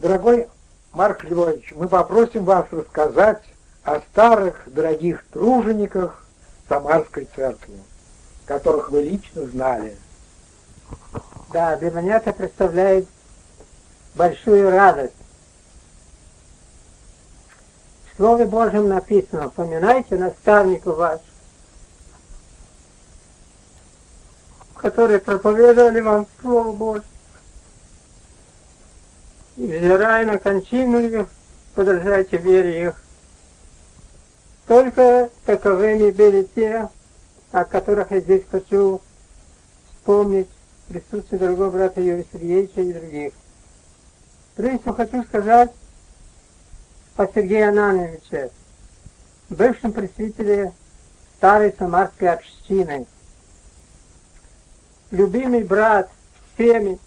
Дорогой Марк Львович, мы попросим вас рассказать о старых дорогих тружениках Самарской церкви, которых вы лично знали. Да, для меня это представляет большую радость. В Слове Божьем написано, поминайте наставников ваших, которые проповедовали вам Слово Божье. Взирая на кончину их, подражайте вере их. Только таковыми были те, о которых я здесь хочу вспомнить в присутствии дорогого брата Юрия Сергеевича и других. Прежде всего хочу сказать о Сергее Анановиче, бывшем представителе старой самарской общины. Любимый брат всеми,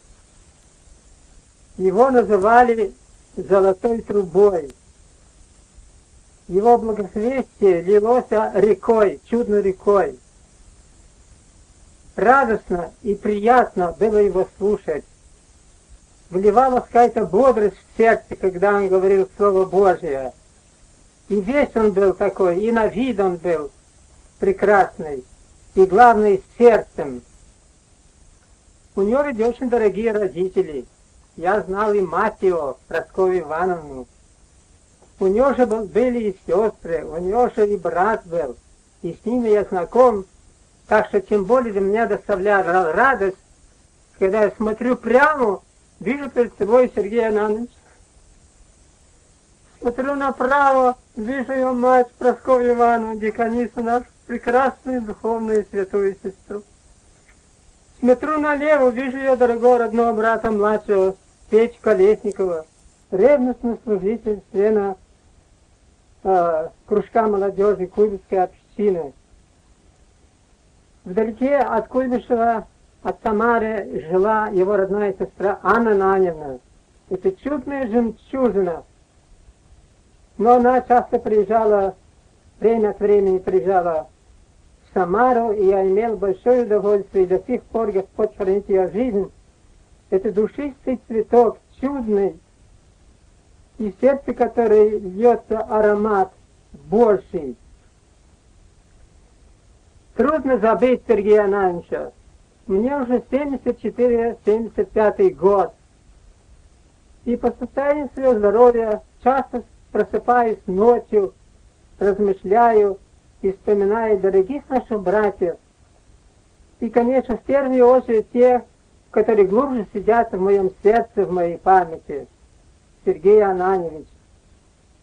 его называли золотой трубой. Его благословение лилось рекой, чудной рекой. Радостно и приятно было его слушать. Вливалась какая-то бодрость в сердце, когда он говорил Слово Божие. И весь он был такой, и на вид он был прекрасный, и главное, с сердцем. У него ведь очень дорогие родители. Я знал и мать его, Прасковью Ивановну. У него же был, были и сестры, у него же и брат был. И с ними я знаком, так что тем более для меня доставляла радость, когда я смотрю прямо, вижу перед собой Сергея Анановича. Смотрю направо, вижу его мать Прасковью Ивановну, деканису нашу, прекрасную духовную святую сестру. Смотрю налево, вижу ее дорогого родного брата младшего, Петю Колесникова, ревностный служитель члена э, кружка молодежи Куйбышевской общины. Вдалеке от Куйбышева, от Самары, жила его родная сестра Анна Наневна. Это чудная жемчужина. Но она часто приезжала, время от времени приезжала в Самару, и я имел большое удовольствие, и до сих пор Господь хранит ее жизнь. Это душистый цветок, чудный, и в сердце которой льется аромат Божий. Трудно забыть Сергея Анановича. Мне уже 74-75 год. И по состоянию своего здоровья часто просыпаюсь ночью, размышляю и вспоминаю дорогих наших братьев. И, конечно, в первую очередь тех, которые глубже сидят в моем сердце, в моей памяти. Сергей Ананевич.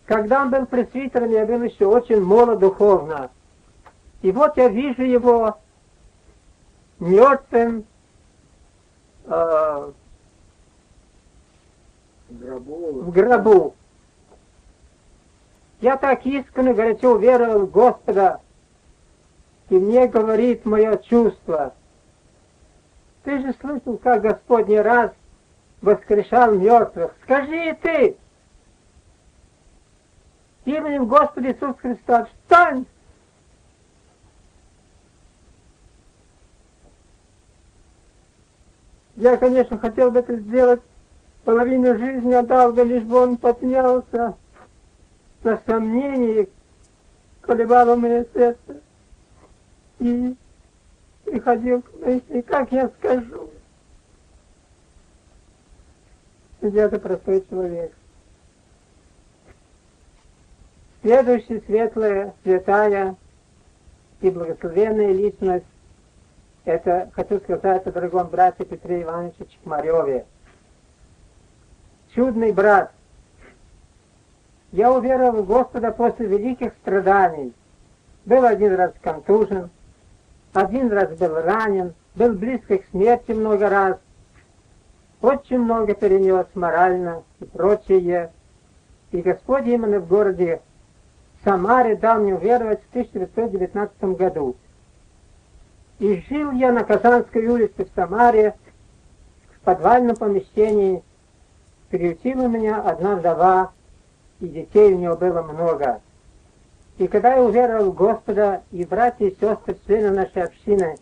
Когда он был пресвитером, я был еще очень молод духовно. И вот я вижу его мертвым э, в гробу. Я так искренне, горячо уверовал в Господа, и мне говорит мое чувство. Ты же слышал, как Господь не раз воскрешал мертвых. Скажи ты, именем Господа Иисуса Христа, встань! Я, конечно, хотел бы это сделать, половину жизни отдал бы, лишь бы он поднялся на сомнении, колебало мое сердце. И приходил к мысли, как я скажу. где-то простой человек. Следующая светлая, святая и благословенная личность, это, хочу сказать о дорогом брате Петре Ивановиче Чекмареве. Чудный брат. Я уверовал в Господа после великих страданий. Был один раз контужен, один раз был ранен, был близко к смерти много раз, очень много перенес морально и прочее. И Господь именно в городе Самаре дал мне уверовать в 1919 году. И жил я на Казанской улице в Самаре, в подвальном помещении. Приютила меня одна вдова, и детей у нее было много. И когда я уверовал в Господа, и братья и сестры, члены нашей общины,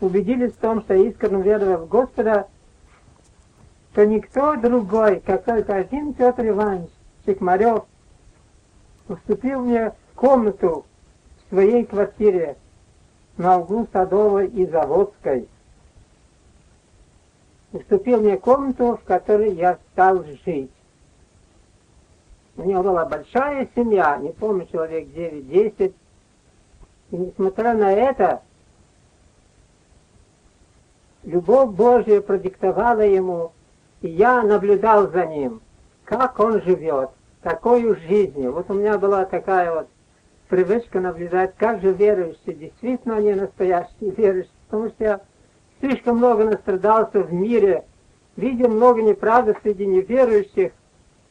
убедились в том, что я искренне веровал в Господа, что никто другой, как только один Петр Иванович Чекмарев, уступил мне комнату в своей квартире на углу Садовой и Заводской. Уступил мне комнату, в которой я стал жить. У него была большая семья, не помню, человек 9-10. И несмотря на это, любовь Божья продиктовала ему, и я наблюдал за ним, как он живет, такой жизнью. Вот у меня была такая вот привычка наблюдать, как же верующие, действительно они настоящие верующие, потому что я слишком много настрадался в мире, видел много неправды среди неверующих,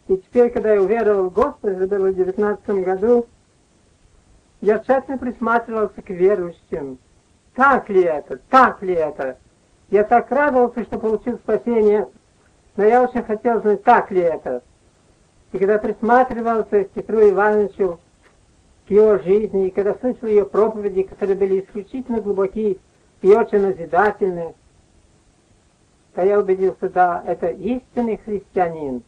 и теперь, когда я уверовал в Господа, это было в 19 году, я тщательно присматривался к верующим. Так ли это? Так ли это? Я так радовался, что получил спасение, но я очень хотел знать, так ли это. И когда присматривался к Петру Ивановичу, к его жизни, и когда слышал ее проповеди, которые были исключительно глубокие и очень назидательные, то я убедился, да, это истинный христианин,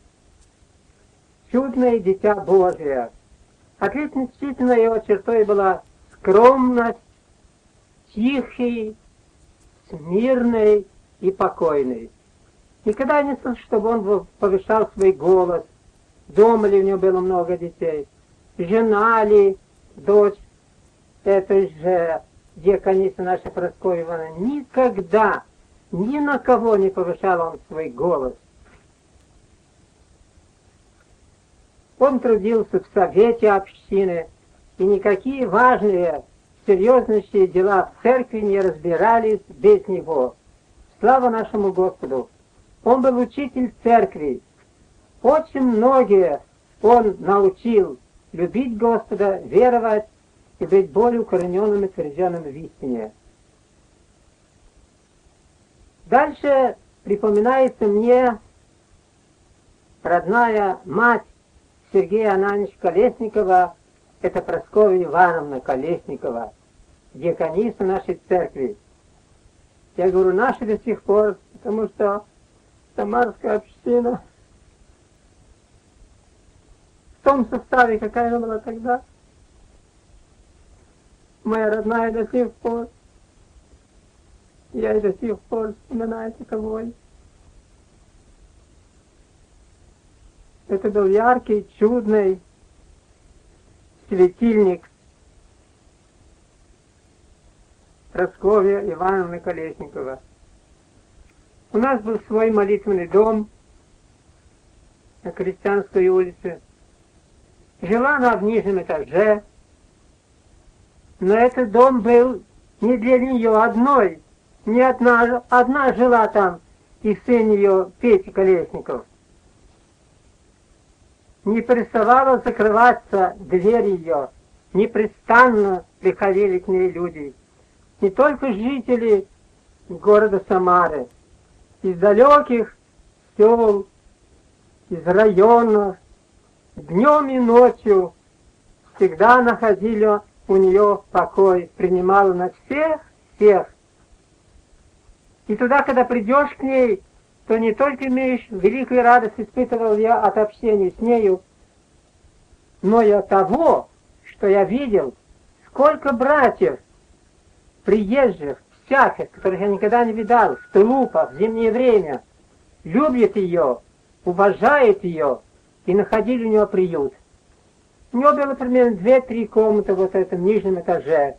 чудное дитя Божие. Отличительной его чертой была скромность, тихий, смирный и покойный. Никогда не слышал, чтобы он повышал свой голос. Дома ли у него было много детей? Жена ли, дочь этой же дьяконисы нашей Прасковьи Ивановны? Никогда, ни на кого не повышал он свой голос. Он трудился в совете общины, и никакие важные, серьезнейшие дела в церкви не разбирались без него. Слава нашему Господу! Он был учитель церкви. Очень многие он научил любить Господа, веровать и быть более укорененным и тверденным в истине. Дальше припоминается мне родная мать Сергея Ананич Колесникова, это Прасковья Ивановна Колесникова, дьякониса нашей церкви. Я говорю, наши до сих пор, потому что Самарская община в том составе, какая она была тогда, моя родная до сих пор, я и до сих пор вспоминаю таковой. Это был яркий, чудный светильник Просковья Ивановны Колесникова. У нас был свой молитвенный дом на Крестьянской улице. Жила она в нижнем этаже, но этот дом был не для нее одной. Не одна, одна жила там, и сын ее Петя Колесников – не переставала закрываться дверь ее, непрестанно приходили к ней люди. Не только жители города Самары, из далеких сел, из районов, днем и ночью всегда находили у нее покой, принимала на всех, всех. И туда, когда придешь к ней, то не только имеешь великую радость испытывал я от общения с нею, но и от того, что я видел, сколько братьев, приезжих, всяких, которых я никогда не видал, в тулупах, в зимнее время, любят ее, уважают ее и находили у нее приют. У нее было примерно две-три комнаты вот в этом нижнем этаже.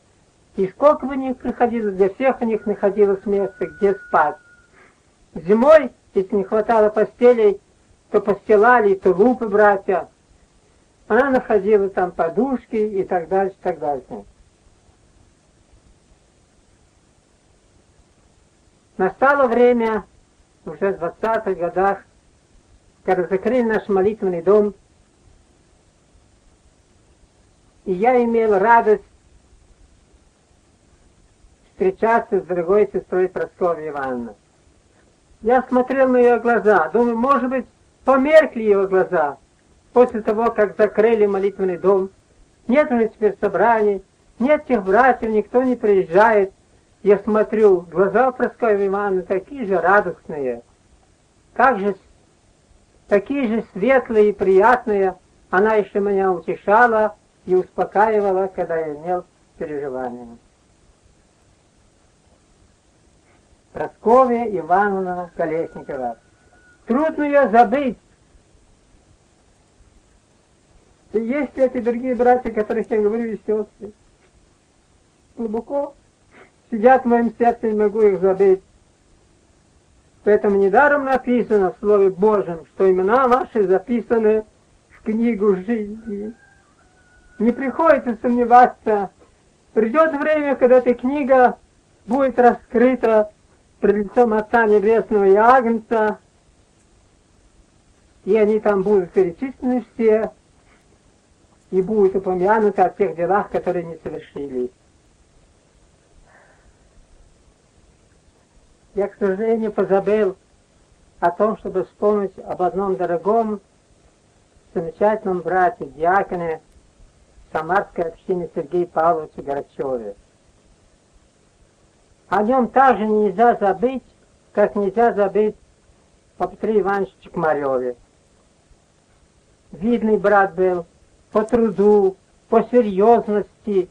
И сколько бы них приходилось, для всех у них находилось место, где спать. Зимой если не хватало постелей, то постилали тулупы братья. Она находила там подушки и так дальше, и так дальше. Настало время, уже в 20-х годах, когда закрыли наш молитвенный дом, и я имел радость встречаться с дорогой сестрой Прасковьей Ивановной. Я смотрел на ее глаза, думаю, может быть, померкли ее глаза после того, как закрыли молитвенный дом. Нет уже теперь собраний, нет тех братьев, никто не приезжает. Я смотрю, глаза Прасковьи Ивановны такие же радостные. Как же такие же светлые и приятные, она еще меня утешала и успокаивала, когда я имел переживания. Прасковья Ивановна Колесникова. Трудно ее забыть. Есть эти другие братья, которых я говорю, и сестры. Глубоко сидят в моем сердце, не могу их забыть. Поэтому недаром написано в Слове Божьем, что имена ваши записаны в книгу жизни. Не приходится сомневаться. Придет время, когда эта книга будет раскрыта пред лицом Отца Небесного и Агнца, и они там будут перечислены все, и будут упомянуты о тех делах, которые не совершили. Я, к сожалению, позабыл о том, чтобы вспомнить об одном дорогом, замечательном брате, диаконе Самарской общины Сергея Павловича Горачеве. О нем также нельзя забыть, как нельзя забыть о Петре Ивановиче Чекмареве. Видный брат был по труду, по серьезности,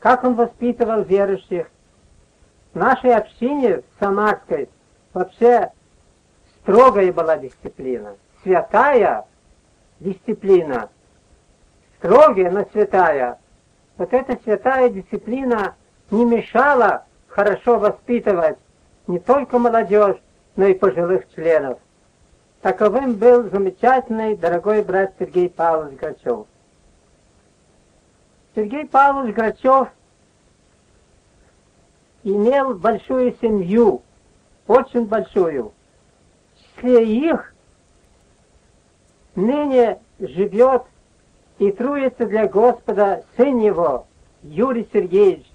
как он воспитывал верующих, в нашей общине самарской вообще строгая была дисциплина, святая дисциплина, строгая, но святая. Вот эта святая дисциплина не мешала хорошо воспитывать не только молодежь, но и пожилых членов. Таковым был замечательный дорогой брат Сергей Павлович Грачев. Сергей Павлович Грачев имел большую семью, очень большую. В их ныне живет и трудится для Господа сын его, Юрий Сергеевич,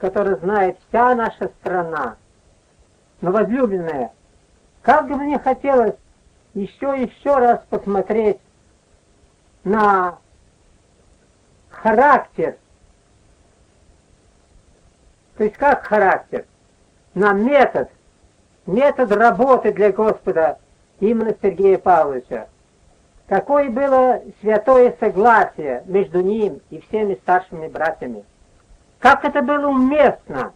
который знает вся наша страна. Но, возлюбленная, как бы мне хотелось еще еще раз посмотреть на характер то есть как характер? На метод, метод работы для Господа именно Сергея Павловича. Какое было святое согласие между ним и всеми старшими братьями. Как это было уместно.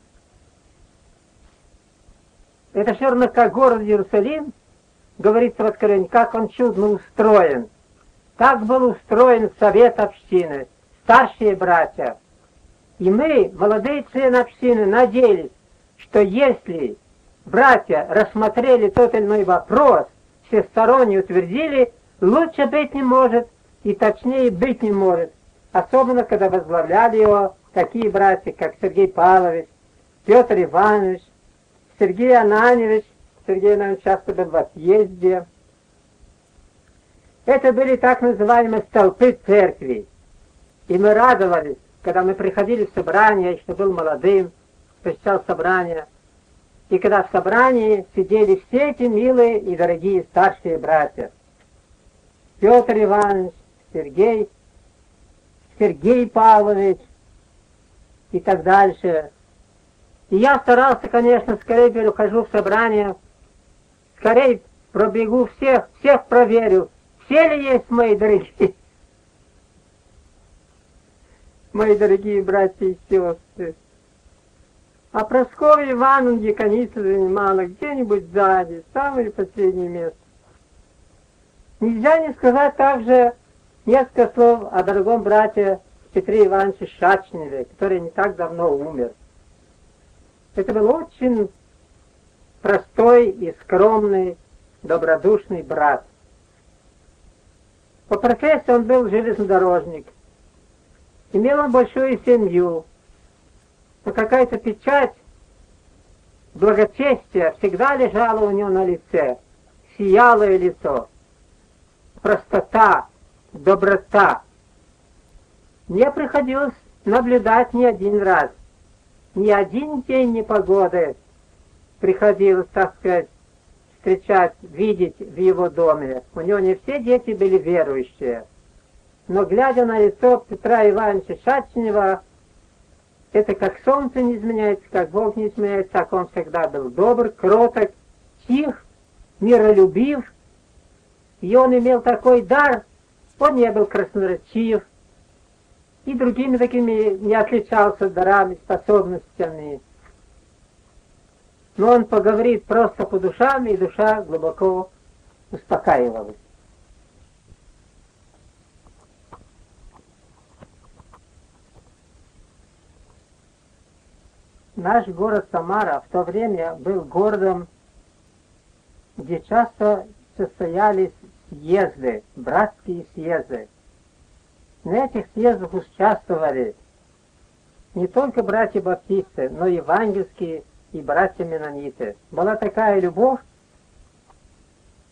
Это все равно как город Иерусалим, говорится в Откровении, как он чудно устроен. Так был устроен совет общины, старшие братья, и мы, молодые члены общины, надеялись, что если братья рассмотрели тот или иной вопрос, всесторонне утвердили, лучше быть не может и точнее быть не может. Особенно, когда возглавляли его такие братья, как Сергей Павлович, Петр Иванович, Сергей Ананевич, Сергей Ананевич часто был в отъезде. Это были так называемые столпы церкви. И мы радовались, когда мы приходили в собрание, я еще был молодым, посещал собрание, и когда в собрании сидели все эти милые и дорогие старшие братья. Петр Иванович, Сергей, Сергей Павлович и так дальше. И я старался, конечно, скорее перехожу в собрание, скорее пробегу всех, всех проверю, все ли есть мои дорогие мои дорогие братья и сестры. А Прасковья Ивановна деканица занимала где-нибудь сзади, самое последнее место. Нельзя не сказать также несколько слов о дорогом брате Петре Ивановиче Шачневе, который не так давно умер. Это был очень простой и скромный, добродушный брат. По профессии он был железнодорожник, Имел он большую семью, но какая-то печать благочестия всегда лежала у него на лице, сиялое лицо, простота, доброта. Мне приходилось наблюдать не один раз, ни один день непогоды приходилось, так сказать, встречать, видеть в его доме. У него не все дети были верующие. Но глядя на лицо Петра Ивановича Шачнева, это как солнце не изменяется, как Бог не изменяется, так он всегда был добр, кроток, тих, миролюбив. И он имел такой дар, он не был красноречив, и другими такими не отличался дарами, способностями. Но он поговорит просто по душам, и душа глубоко успокаивалась. Наш город Самара в то время был городом, где часто состоялись съезды, братские съезды. На этих съездах участвовали не только братья-баптисты, но и евангельские и братья-менониты. Была такая любовь,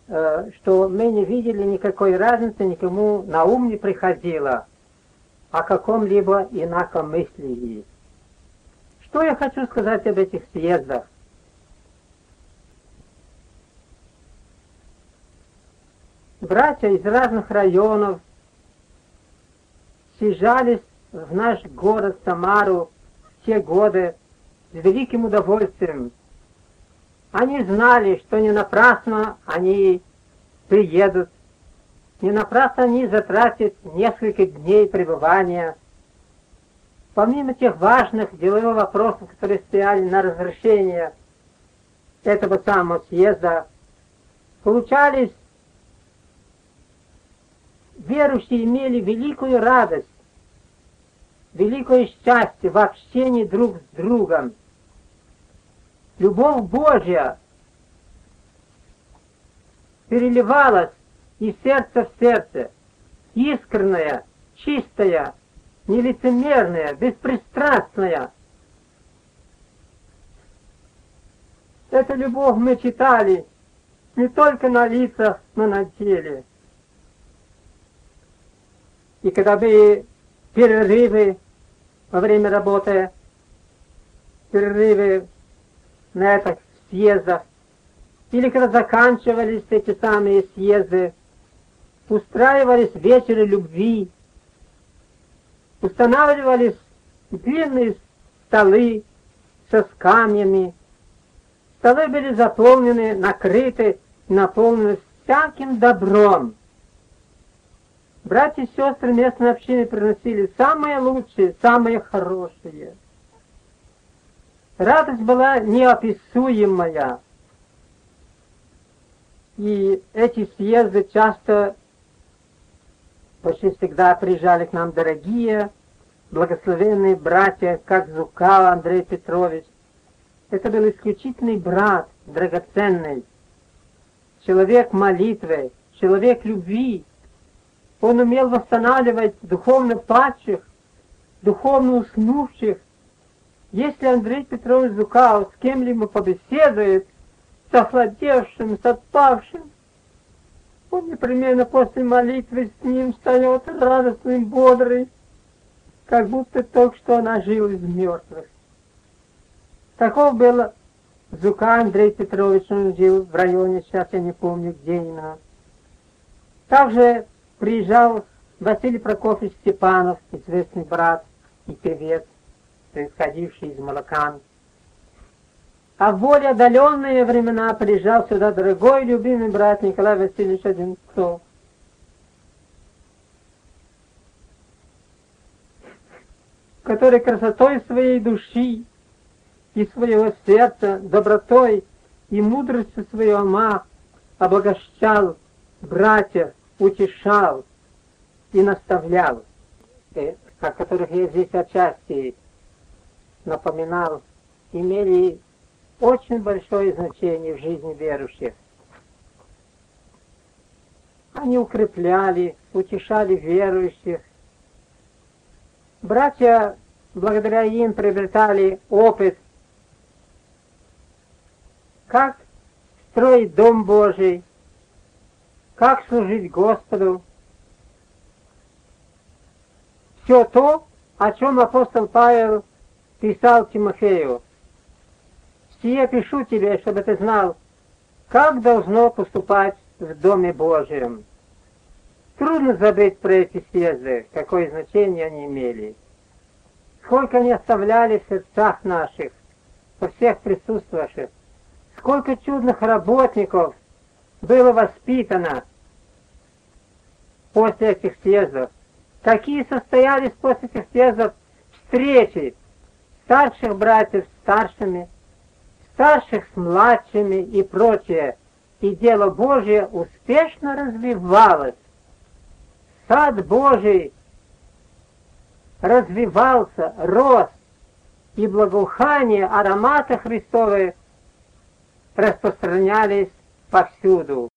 э, что мы не видели никакой разницы, никому на ум не приходило о каком-либо инакомыслии. Что я хочу сказать об этих съездах? Братья из разных районов съезжались в наш город Самару в те годы с великим удовольствием. Они знали, что не напрасно они приедут, не напрасно они затратят несколько дней пребывания Помимо тех важных деловых вопросов, которые стояли на разрешение этого самого съезда, получались, верующие имели великую радость, великое счастье в общении друг с другом. Любовь Божья переливалась из сердца в сердце, искренняя, чистая, нелицемерная, беспристрастная. Эту любовь мы читали не только на лицах, но на теле. И когда были перерывы во время работы, перерывы на этих съездах, или когда заканчивались эти самые съезды, устраивались вечеры любви, устанавливались длинные столы со скамьями. Столы были заполнены, накрыты, наполнены всяким добром. Братья и сестры местной общины приносили самые лучшие, самые хорошие. Радость была неописуемая. И эти съезды часто Почти всегда приезжали к нам дорогие, благословенные братья, как Зукал Андрей Петрович. Это был исключительный брат, драгоценный, человек молитвы, человек любви. Он умел восстанавливать духовно падших, духовно уснувших. Если Андрей Петрович Зукал с кем-либо побеседует, с охладевшим, с отпавшим, он непременно после молитвы с ним встает радостный, бодрый, как будто только что он ожил из мертвых. Таков был Зука Андрей Петрович, он жил в районе, сейчас я не помню, где именно. Также приезжал Василий Прокофьевич Степанов, известный брат и певец, происходивший из Малакан. А в более отдаленные времена приезжал сюда дорогой любимый брат Николай Васильевич Одинцов. который красотой своей души и своего сердца, добротой и мудростью своего ума обогащал братьев, утешал и наставлял, о которых я здесь отчасти напоминал, имели очень большое значение в жизни верующих. Они укрепляли, утешали верующих. Братья, благодаря им, приобретали опыт, как строить Дом Божий, как служить Господу. Все то, о чем апостол Павел писал Тимофею. Сие пишу тебе, чтобы ты знал, как должно поступать в Доме Божьем. Трудно забыть про эти съезды, какое значение они имели. Сколько они оставляли в сердцах наших, во всех присутствующих. Сколько чудных работников было воспитано после этих съездов? Какие состоялись после этих съездов встречи старших братьев с старшими, старших с младшими и прочее, и дело Божье успешно развивалось. Сад Божий развивался, рос, и благоухание аромата Христовы распространялись повсюду.